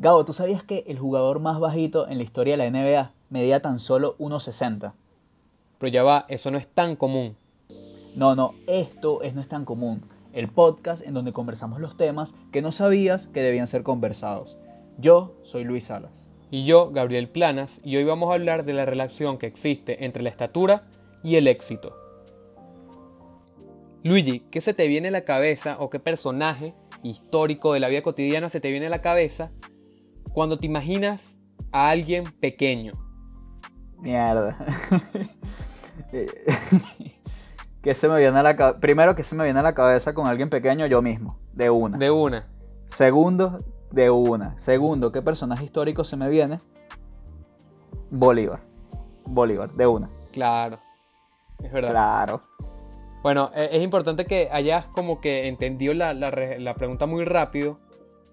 Gabo, ¿tú sabías que el jugador más bajito en la historia de la NBA medía tan solo 1,60? Pero ya va, eso no es tan común. No, no, esto es, no es tan común. El podcast en donde conversamos los temas que no sabías que debían ser conversados. Yo soy Luis Salas. Y yo, Gabriel Planas, y hoy vamos a hablar de la relación que existe entre la estatura y el éxito. Luigi, ¿qué se te viene a la cabeza o qué personaje histórico de la vida cotidiana se te viene a la cabeza cuando te imaginas a alguien pequeño? Mierda. ¿Qué se me viene a la Primero, que se me viene a la cabeza con alguien pequeño? Yo mismo, de una. De una. Segundo, de una. Segundo, ¿qué personaje histórico se me viene? Bolívar. Bolívar, de una. Claro. Es verdad. Claro. Bueno, e-, es importante que hayas como que entendido la, pregunta muy rápido,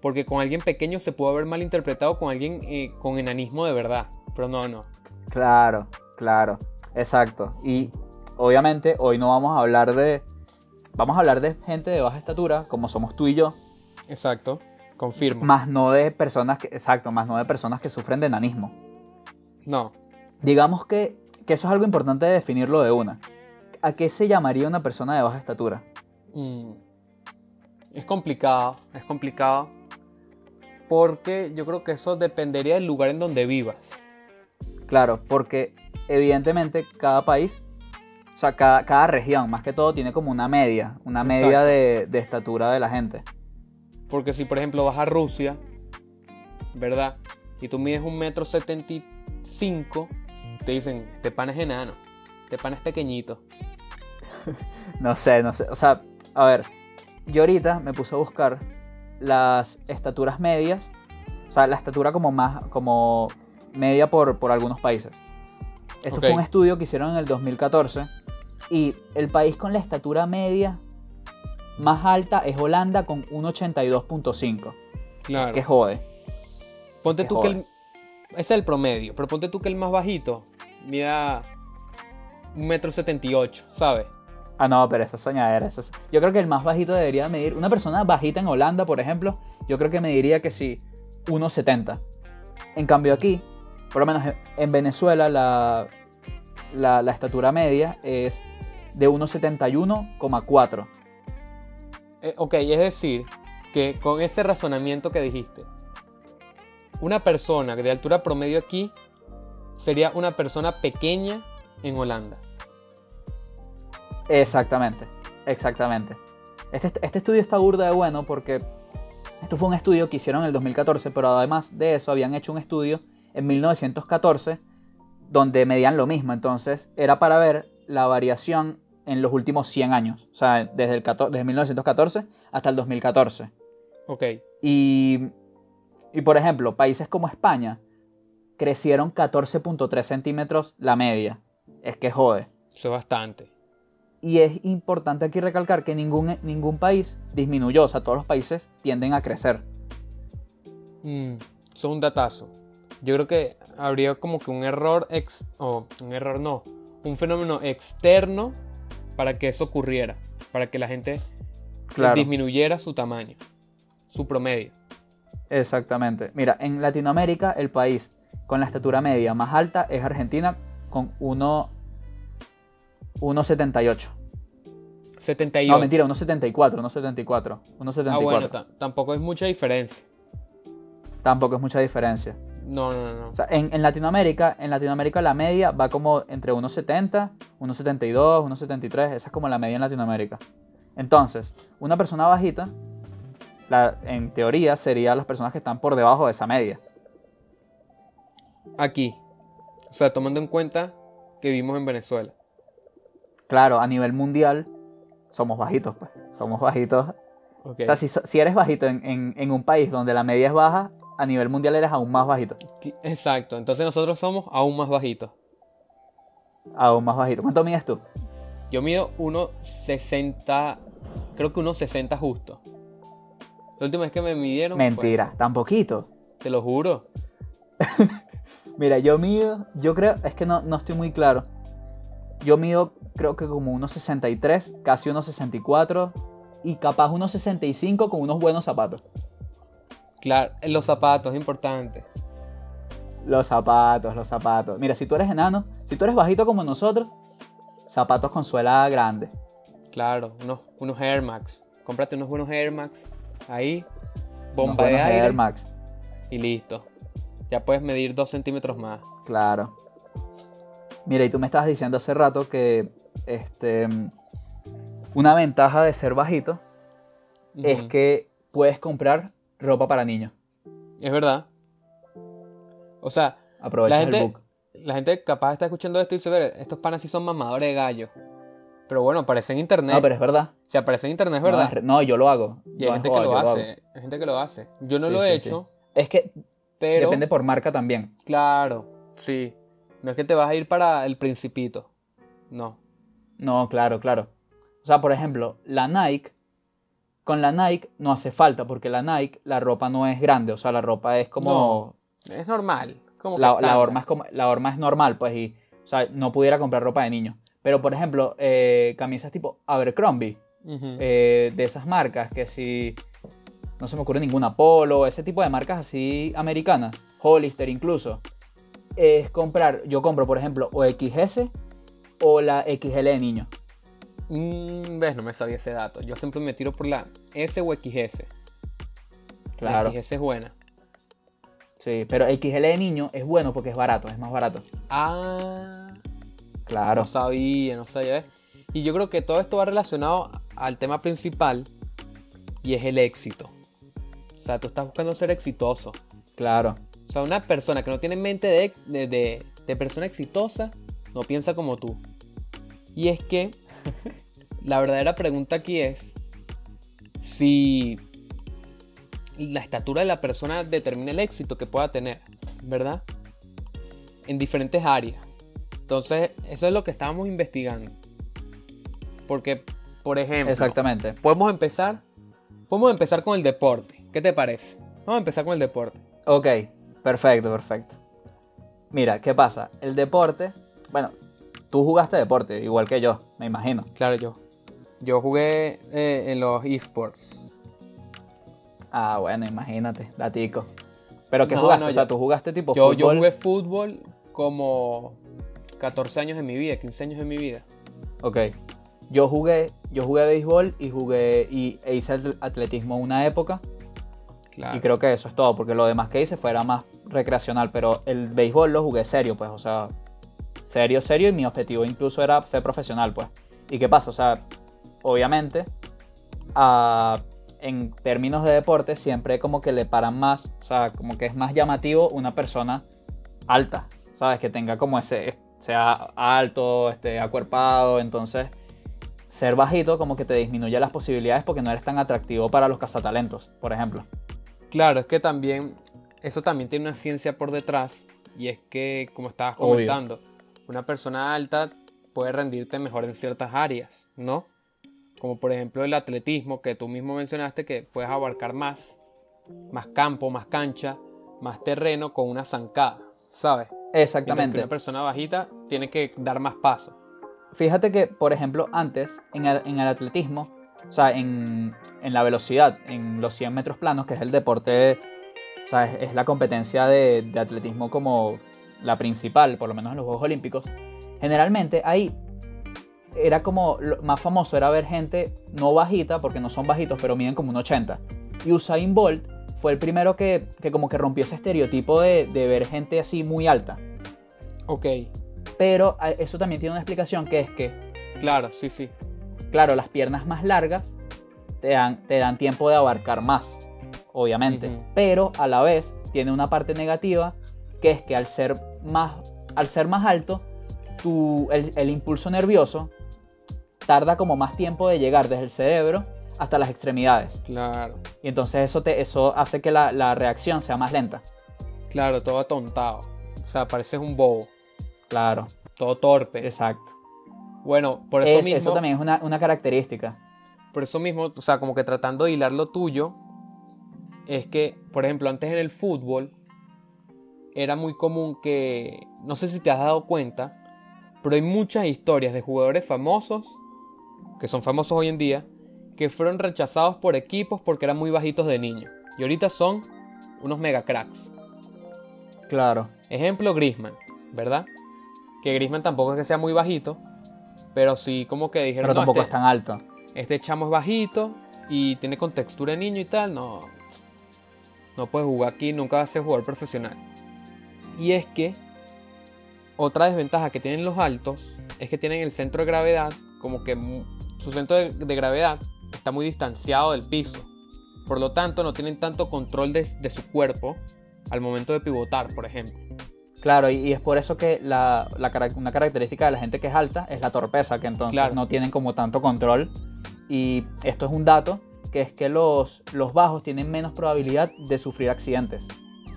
porque con alguien pequeño se puede haber malinterpretado con alguien eh, con enanismo de verdad, pero no, no. Claro, claro, exacto. Y obviamente hoy no vamos a hablar de... Vamos a hablar de gente de baja estatura, como somos tú y yo. Exacto, confirmo. Más no de personas que... Exacto, más no de personas que sufren de enanismo. No. Digamos que, que eso es algo importante de definirlo de una. ¿A qué se llamaría una persona de baja estatura? Mm. Es complicado, es complicado. Porque yo creo que eso dependería del lugar en donde vivas. Claro, porque evidentemente cada país, o sea, cada, región, más que todo, tiene como una media, una media de, estatura de la gente. Porque si, por ejemplo, vas a Rusia, ¿verdad? Y tú mides un metro setenta y cinco, te dicen, este pan es enano, este pan es pequeñito. no sé, no sé. O sea, a ver, yo ahorita me puse a buscar las estaturas medias, o sea, la estatura como más, como media por, por algunos países. Esto fue un estudio que hicieron en el 2014 y el país con la estatura media más alta es Holanda con 1,82.5. Claro. Que jode. Ponte tú que el, es el promedio, pero ponte tú que el más bajito mida un metro setenta ¿sabes? Ah, no, pero eso es soñadera. Yo creo que el más bajito debería medir. Una persona bajita en Holanda, por ejemplo, yo creo que mediría que sí, 1,70. En cambio, aquí, por lo menos en Venezuela, la, la, estatura media es de 1,71,4. Eh, ok, es decir, que con ese razonamiento que dijiste, una persona de altura promedio aquí sería una persona pequeña en Holanda. Exactamente, exactamente. Este, este, estudio está burda de bueno porque esto fue un estudio que hicieron en el 2014, pero además de eso habían hecho un estudio en 1914 donde medían lo mismo. Entonces era para ver la variación en los últimos 100 años, o sea, desde, el desde 1914 hasta el 2014. Ok. Y, y por ejemplo, países como España crecieron 14.3 centímetros la media. Es que jode. Eso es bastante. Y es importante aquí recalcar que ningún, ningún país disminuyó, o sea, todos los países tienden a crecer. Mm, es un datazo. Yo creo que habría como que un error, ex, o un error no, un fenómeno externo para que eso ocurriera, para que la gente disminuyera su tamaño, su promedio. Exactamente. Mira, en Latinoamérica el país con la estatura media más alta es Argentina con 1 1,78. 78. No, mentira, 1,74, 1,74. 1,74. Ah, bueno, tampoco es mucha diferencia. Tampoco es mucha diferencia. No, no, no. O sea, en, Latinoamérica, en Latinoamérica la media va como entre 1,70, 1,72, 1,73. Esa es como la media en Latinoamérica. Entonces, una persona bajita, en teoría, sería las personas que están por debajo de esa media. Aquí. O sea, tomando en cuenta que vivimos en Venezuela claro, a nivel mundial somos bajitos, pues. Somos bajitos. O sea, si, eres bajito en, un país donde la media es baja, a nivel mundial eres aún más bajito. Exacto, entonces nosotros somos aún más bajitos. Aún más bajito. ¿Cuánto mides tú? Yo mido 1,60, creo que 1,60 justo. La última vez que me midieron... Mentira, tan poquito. Te lo juro. Mira, yo mido, yo creo, es que no, no estoy muy claro. Yo mido creo que como unos 63, casi unos 64 y capaz unos 65 con unos buenos zapatos. Claro, los zapatos, es importante. Los zapatos, los zapatos. Mira, si tú eres enano, si tú eres bajito como nosotros, zapatos con suela grande. Claro, unos, unos Air Max. Cómprate unos buenos Air Max. Ahí, Unos bomba de buenos aire Air Max. y listo. Ya puedes medir dos centímetros más. Claro. Mira, y tú me estabas diciendo hace rato que este, una ventaja de ser bajito es que puedes comprar ropa para niños. Es verdad. O sea, Aprovechas La el gente- book. la gente capaz está escuchando esto y dice, "Ver, estos panas sí son mamadores de gallo. Pero bueno, aparece en internet. No, pero es verdad. Si aparece en internet es No, verdad. es No, yo lo hago. y hay No gente que lo hace. Hay gente que lo hace. Yo no Sí, lo he sí, sí. hecho, Es que pero... depende por marca también. Claro, sí. No es que te vas a ir para el principito. No. No, claro, claro. O sea, por ejemplo, la Nike, con la Nike no hace falta, porque la Nike, la ropa no es grande, o sea, la ropa es como... Es normal. Como la, la, horma es como la horma es normal, pues, y, o sea, no pudiera comprar ropa de niño. Pero, por ejemplo, eh, camisas tipo Abercrombie, eh, de esas marcas, que si... No se me ocurre ninguna Polo, ese tipo de marcas así americanas, Hollister incluso. Es comprar, yo compro, por ejemplo, o XS o la XL de niño. Mm, ves, no me sabía ese dato. Yo siempre me tiro por la S o XS. Claro. La XS es buena. Sí, pero XL de niño es bueno porque es barato, es más barato. Ah, Claro. no sabía, no sabía. Y yo creo que todo esto va relacionado al tema principal y es el éxito. O sea, tú estás buscando ser exitoso. Claro. O sea, una persona que no tiene mente de, de, de- de persona exitosa no piensa como tú. Y es que la verdadera pregunta aquí es si la estatura de la persona determina el éxito que pueda tener, ¿verdad? En diferentes áreas. Entonces, eso es lo que estábamos investigando. Porque, por ejemplo, Exactamente. podemos empezar, podemos empezar con el deporte. ¿Qué te parece? Vamos a empezar con el deporte. Ok, perfecto, perfecto. Mira, ¿qué pasa? El deporte, bueno, tú jugaste deporte, igual que yo, me imagino. Claro, yo. Yo jugué eh, en los esports. Ah, bueno, imagínate, datico. ¿Pero qué No, jugaste? no, o sea, yo- tú jugaste tipo Yo, fútbol. yo jugué fútbol como 14 años de mi vida, 15 años de mi vida. Ok. Yo jugué, yo jugué béisbol y jugué y e hice atl- atletismo una época Claro. y creo que eso es todo, porque lo demás que hice fuera más recreacional, pero el béisbol lo jugué serio, pues, o sea, serio, serio y mi objetivo incluso era ser profesional, pues. ¿Y qué pasa? O sea, obviamente, en términos de deporte siempre como que le paran más, o sea, como que es más llamativo una persona alta, ¿sabes? Que tenga como ese, sea alto, esté acuerpado, entonces ser bajito como que te disminuye las posibilidades porque no eres tan atractivo para los cazatalentos, por ejemplo. Claro, es que también, eso también tiene una ciencia por detrás. Y es que, como estabas Obvio. comentando, una persona alta puede rendirte mejor en ciertas áreas, ¿no? Como por ejemplo el atletismo, que tú mismo mencionaste que puedes abarcar más, más campo, más cancha, más terreno con una zancada, ¿sabes? Mientras que Exactamente. una persona bajita tiene que dar más pasos. Fíjate que, por ejemplo, antes en el, en el atletismo, o sea, en, en la velocidad, en los 100 metros planos, que es el deporte, o sea, es, es la competencia de, de atletismo como la principal, por lo menos en los Juegos Olímpicos, generalmente ahí era como, lo más famoso era ver gente no bajita, porque no son bajitos, pero miden como un 80. Y Usain Bolt fue el primero que, que como que rompió ese estereotipo de, de ver gente así muy alta. Ok, Pero a- eso también tiene una explicación que es que claro, sí, sí. claro, las piernas más largas te dan, te dan tiempo de abarcar más, obviamente. Pero a la vez tiene una parte negativa, que es que al ser más, al ser más alto, tu, el, el impulso nervioso tarda como más tiempo de llegar desde el cerebro hasta las extremidades. Claro, Y entonces eso, te, eso hace que la, la reacción sea más lenta. claro, todo atontado. O sea, pareces un bobo, Claro, todo torpe. exacto. Bueno, por eso Es- mismo. eso también es una, una característica. Por eso mismo, o sea, como que tratando de hilar lo tuyo, es que, por ejemplo, antes en el fútbol era muy común que, no sé si te has dado cuenta, pero hay muchas historias de jugadores famosos, que son famosos hoy en día, que fueron rechazados por equipos porque eran muy bajitos de niño. Y ahorita son unos mega cracks. Claro. Ejemplo, Grisman, ¿verdad? Que Grisman tampoco es que sea muy bajito, pero sí como que dijeron, Pero "No, tampoco este, es tan alto. este chamo es bajito y tiene contextura de niño y tal, no, no puede jugar aquí, nunca va a ser jugador profesional. Y es que otra desventaja que tienen los altos es que tienen el centro de gravedad, como que su centro de, de gravedad está muy distanciado del piso. Por lo tanto, no tienen tanto control de, de su cuerpo al momento de pivotar, por ejemplo. Claro, y, es por eso que la, una característica de la gente que es alta es la torpeza, que entonces Claro. no tienen como tanto control. Y esto es un dato, que es que los, los bajos tienen menos probabilidad de sufrir accidentes.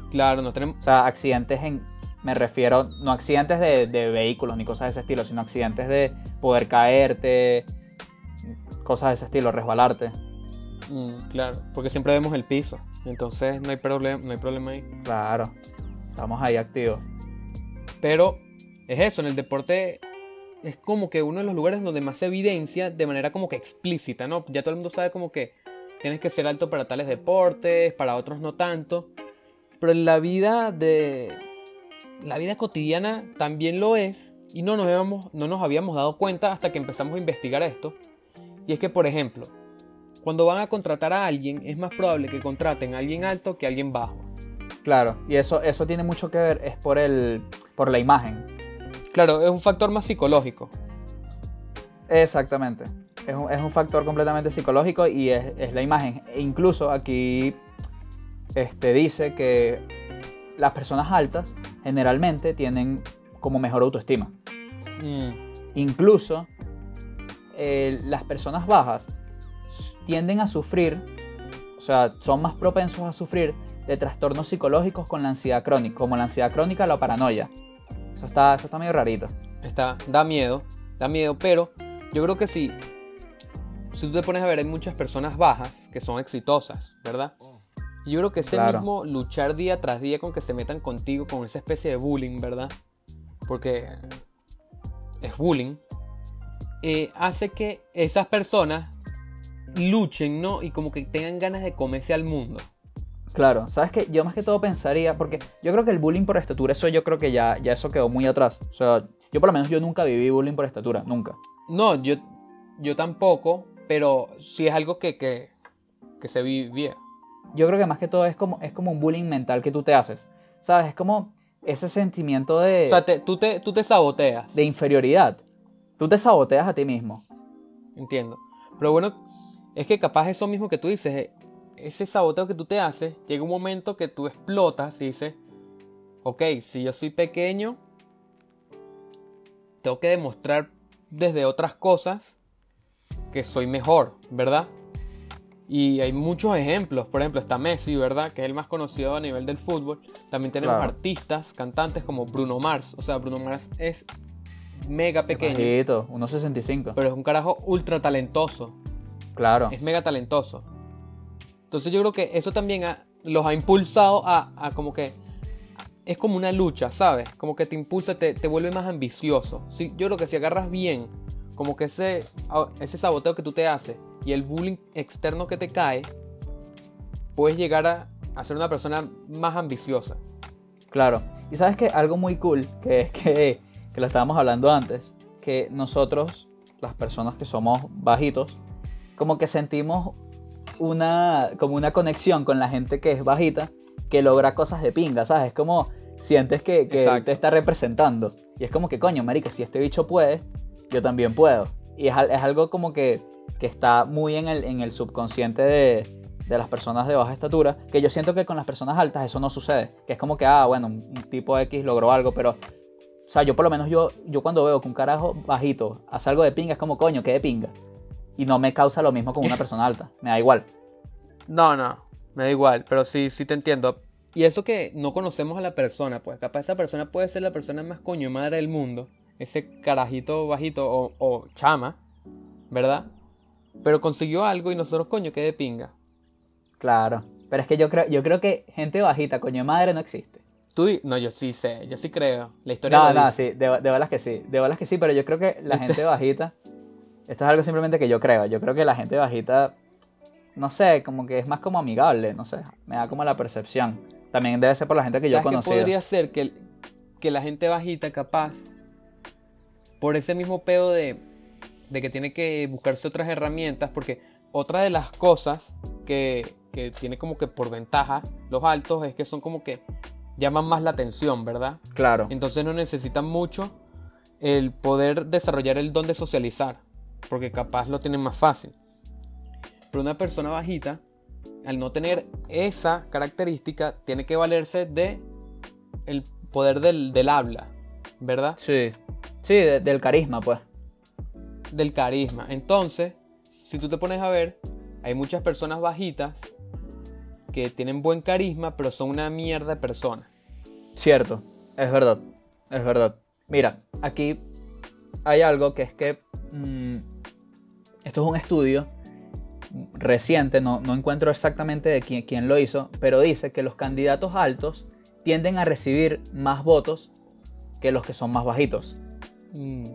Claro, no tenemos... O sea, accidentes en... Me refiero, no accidentes de, de vehículos ni cosas de ese estilo, sino accidentes de poder caerte, cosas de ese estilo, resbalarte. mm, claro, porque siempre vemos el piso. Entonces no hay, problema no hay problema ahí. Claro, estamos ahí activos. Pero es eso, en el deporte es como que uno de los lugares donde más se evidencia de manera como que explícita, ¿no? Ya todo el mundo sabe como que tienes que ser alto para tales deportes, para otros no tanto. Pero en la vida de... La vida cotidiana también lo es y no nos, habíamos, no nos habíamos dado cuenta hasta que empezamos a investigar esto. Y es que, por ejemplo, cuando van a contratar a alguien, es más probable que contraten a alguien alto que a alguien bajo. Claro, y eso, eso tiene mucho que ver, es por, el, por la imagen. Claro, es un factor más psicológico. Exactamente. Es un, es un factor completamente psicológico y es, es la imagen. E incluso aquí este, dice que las personas altas generalmente tienen como mejor autoestima. Mm, Incluso eh, las personas bajas tienden a sufrir, o sea, son más propensos a sufrir de trastornos psicológicos con la ansiedad crónica, como la ansiedad crónica o la paranoia. Eso está, eso está medio rarito. está, da miedo, da miedo, pero yo creo que sí. Si tú te pones a ver, hay muchas personas bajas que son exitosas, ¿verdad? Y yo creo que ese Claro. mismo luchar día tras día con que se metan contigo, con esa especie de bullying, ¿verdad? Porque es bullying, eh, hace que esas personas luchen, ¿no? Y como que tengan ganas de comerse al mundo. Claro, sabes que yo más que todo pensaría, porque yo creo que el bullying por estatura, eso yo creo que ya, ya eso quedó muy atrás. O sea, yo por lo menos yo nunca viví bullying por estatura, nunca. No, yo, yo tampoco, pero sí es algo que, que, que se vivía. Yo creo que más que todo es como, es como un bullying mental que tú te haces. ¿Sabes? Es como ese sentimiento de, O sea, te- tú, te, tú te saboteas. de inferioridad. Tú te saboteas a ti mismo. Entiendo. Pero bueno, es que capaz eso mismo que tú dices, eh, ese saboteo que tú te haces, llega un momento que tú explotas y dices, ok, si yo soy pequeño, tengo que demostrar desde otras cosas que soy mejor, ¿verdad? Y hay muchos ejemplos, por ejemplo está Messi, ¿verdad? Que es el más conocido a nivel del fútbol. También tenemos Claro. artistas, cantantes como Bruno Mars. O sea, Bruno Mars es mega pequeño, Bajito, 1.65. pero es un carajo ultra talentoso. Claro. Es mega talentoso. Entonces yo creo que eso también ha- los ha impulsado a, a como que... Es como una lucha, ¿sabes? Como que te impulsa, te, te vuelve más ambicioso. Sí, yo creo que si agarras bien, como que ese, ese saboteo que tú te haces y el bullying externo que te cae, puedes llegar a, a ser una persona más ambiciosa. Claro. Y sabes que algo muy cool, que es que, que lo estábamos hablando antes, que nosotros, las personas que somos bajitos, como que sentimos una, como una conexión con la gente que es bajita, que logra cosas de pinga, ¿sabes? Es como sientes que, que te está representando. Y es como que, coño, marica, si este bicho puede, yo también puedo. Y es, es algo como que, que está muy en el, en el subconsciente de, de las personas de baja estatura, que yo siento que con las personas altas eso no sucede. Que es como que, ah, bueno, un, un tipo X logró algo, pero... O sea, yo por lo menos yo, yo cuando veo que un carajo bajito hace algo de pinga, es como, coño, ¿qué de pinga? Y no me causa lo mismo con una persona alta. Me da igual. No, no, me da igual, pero sí, sí te entiendo. Y eso que no conocemos a la persona, pues capaz esa persona puede ser la persona más coño madre del mundo, ese carajito bajito o, o chama, ¿verdad? Pero consiguió algo y nosotros, coño, qué de pinga. Claro. Pero es que yo creo, yo creo que gente bajita, coño de madre, no existe. Tú, no, yo sí sé, yo sí creo. La historia No, no, dice. sí, de, de que sí. De que sí, pero yo creo que la Este- gente bajita. Esto es algo simplemente que yo creo. Yo creo que la gente bajita no sé, como que es más como amigable, no sé, me da como la percepción. También debe ser por la gente que yo he ¿Sabes qué conocido. podría ser que, que la gente bajita capaz, por ese mismo pedo de, de que tiene que buscarse otras herramientas, porque otra de las cosas que, que tiene como que por ventaja los altos es que son como que llaman más la atención, ¿verdad? Claro, Entonces no necesitan mucho el poder desarrollar el don de socializar, porque capaz lo tienen más fácil. Pero una persona bajita, al no tener esa característica, tiene que valerse de el poder del, del habla, ¿verdad? sí, sí, de- del carisma, pues. Del carisma. Entonces, si tú te pones a ver, hay muchas personas bajitas que tienen buen carisma, pero son una mierda de personas. Cierto, es verdad, es verdad. Mira, aquí hay algo que es que mm, esto es un estudio reciente, no, no encuentro exactamente de quién, quién lo hizo, pero dice que los candidatos altos tienden a recibir más votos que los que son más bajitos. Mm.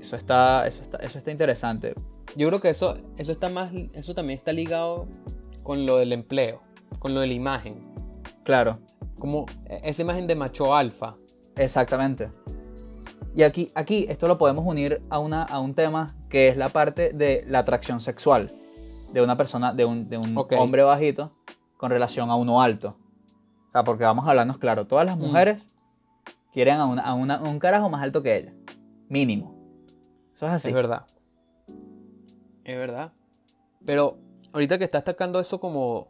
Eso está, eso está, eso está interesante. Yo creo que eso, eso está más, eso también está ligado con lo del empleo, con lo de la imagen. Claro, Como esa imagen de macho alfa. exactamente. Y aquí, aquí esto lo podemos unir a, una, a un tema que es la parte de la atracción sexual de una persona, de un, de un hombre bajito con relación a uno alto. O sea, porque vamos a hablarnos claro, todas las Mm. mujeres quieren a, una- a una- un carajo más alto que ella. Mínimo. Eso es así. Es verdad. Es verdad. Pero ahorita que estás sacando eso como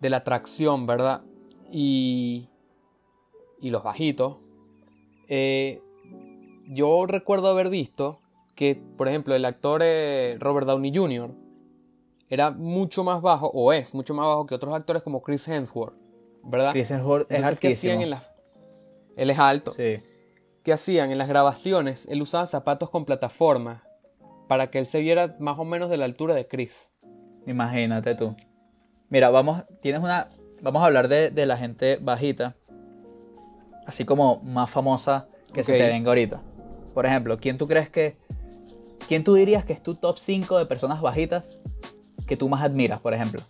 de la atracción, ¿verdad? Y, y los bajitos. eh, yo recuerdo haber visto que, por ejemplo, el actor eh, Robert Downey Jr. era mucho más bajo, o es mucho más bajo que otros actores como Chris Hemsworth, ¿verdad? Chris Hemsworth es Entonces, ¿qué hacían altísimo. en las... Él es alto. Sí. ¿Qué hacían? En las grabaciones, él usaba zapatos con plataforma para que él se viera más o menos de la altura de Chris. Imagínate tú. Mira, vamos, tienes una, vamos a hablar de, de la gente bajita, así como más famosa que se te venga ahorita. Por ejemplo, ¿quién tú crees que, quién tú dirías que es tu top 5 de personas bajitas que tú más admiras, por ejemplo?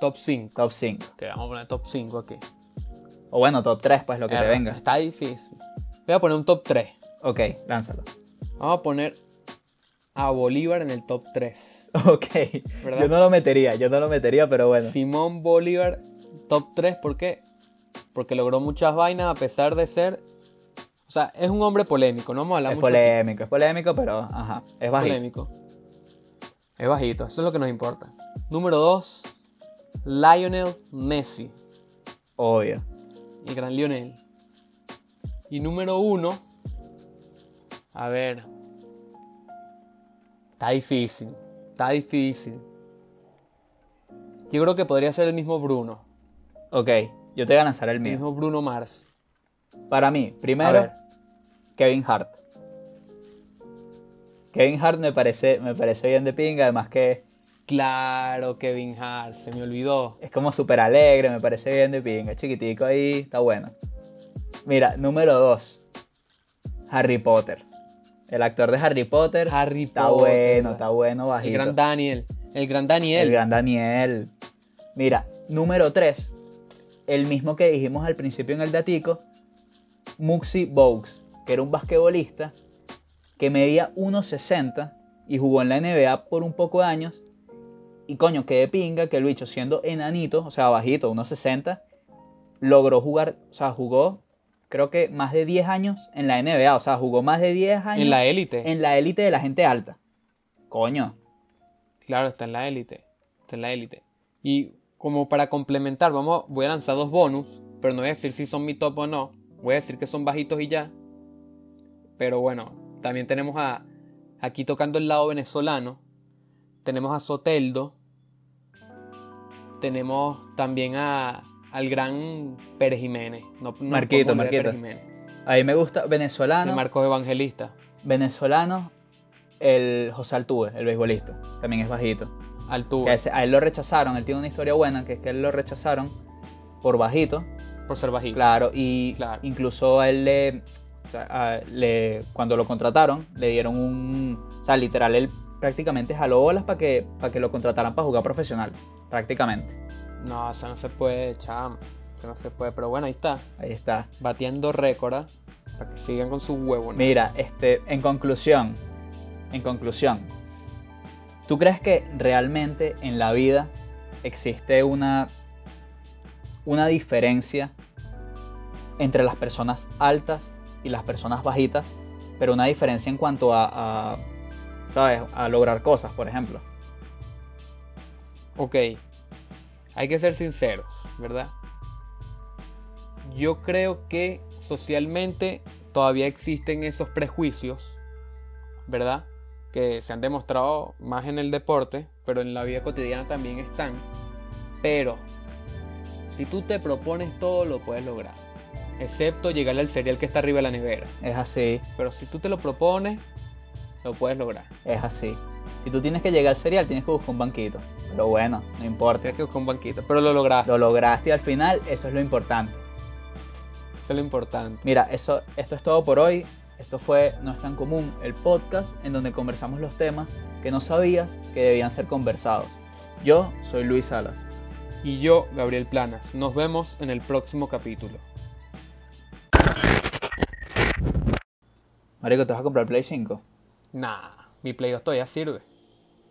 Top 5. Top 5. Que vamos a poner top 5 aquí. O bueno, top 3, pues lo que te venga. Está difícil. Voy a poner un top 3. Ok, lánzalo. Vamos a poner a Bolívar en el top 3. Ok. ¿Verdad? Yo no lo metería, yo no lo metería, pero bueno. Simón Bolívar, top 3. ¿Por qué? Porque logró muchas vainas a pesar de ser... O sea, es un hombre polémico. No vamos a hablar Es mucho aquí. polémico, es polémico, pero ajá, es bajito. polémico. Es bajito, eso es lo que nos importa. Número 2, Lionel Messi, Obvio. El gran Lionel. Y número 1, a ver, está difícil, está difícil. Yo creo que podría ser el mismo Bruno, Ok, yo te voy a lanzar el el mío. mismo Bruno Mars. Para mí, primero. Kevin Hart. Kevin Hart me parece, me parece bien de pinga, además que Claro, Kevin Hart, se me olvidó. es como súper alegre, me parece bien de pinga, chiquitico ahí, está bueno. Mira, número dos, Harry Potter. El actor de Harry Potter Harry está Potter. bueno, está bueno, El bajito. gran Daniel, el gran Daniel. El gran Daniel. Mira, número 3. El mismo que dijimos al principio en el datico. Muxi Bogues, que era un basquetbolista que medía 1.60 y jugó en la NBA por un poco de años. Y coño, que de pinga que el bicho siendo enanito, o sea, bajito, 1.60, logró jugar, o sea, jugó creo que más de 10 años en la NBA, o sea, jugó más de 10 años en la élite. en la élite de la gente alta. Coño, Claro, está en la élite. Está en la élite. Y como para complementar, vamos, voy a lanzar dos bonus, pero no voy a decir si son mi top o no. Voy a decir que son bajitos y ya. Pero bueno, también tenemos a aquí tocando el lado venezolano. Tenemos a Soteldo. Tenemos también a al gran Pérez Jiménez. No, no Marquito, Marquito. Jiménez. a mí me gusta De venezolano. Marcos Evangelista. venezolano, el José Altuve, el beisbolista, también es bajito. Altuve. a, ese- a él lo rechazaron, él tiene una historia buena, que es que él lo rechazaron por bajito, Por ser bajito. claro, y Claro. incluso a él le, o sea, a- le- cuando lo contrataron, le dieron un, o sea, literal, él prácticamente jaló bolas para que, para que lo contrataran para jugar profesional. Prácticamente. No, eso no se puede, chamo. Eso no se puede. Pero bueno, ahí está. Ahí está. Batiendo récord. ¿ah? Para que sigan con su huevo. ¿no? Mira, este, en conclusión, en conclusión, ¿tú crees que realmente en la vida existe una, una diferencia entre las personas altas y las personas bajitas? Pero una diferencia en cuanto a, a, ¿sabes? A lograr cosas, por ejemplo. Ok. Hay que ser sinceros, ¿verdad? Yo creo que socialmente todavía existen esos prejuicios, ¿verdad? Que se han demostrado más en el deporte, pero en la vida cotidiana también están. Pero, si tú te propones todo, lo puedes lograr. Excepto llegarle al cereal que está arriba de la nevera. Es así, Pero si tú te lo propones, lo puedes lograr. es así. Si tú tienes que llegar al cereal, tienes que buscar un banquito. Pero bueno, no importa. Tienes que buscar un banquito, pero lo lograste. Lo lograste y al final eso es lo importante. Eso es lo importante. Mira, eso, esto es todo por hoy. Esto fue No es tan común, el podcast en donde conversamos los temas que no sabías que debían ser conversados. Yo soy Luis Salas. Y yo, Gabriel Planas. Nos vemos en el próximo capítulo. Marico, ¿te vas a comprar Play 5? Nah, mi Play 2 todavía sirve.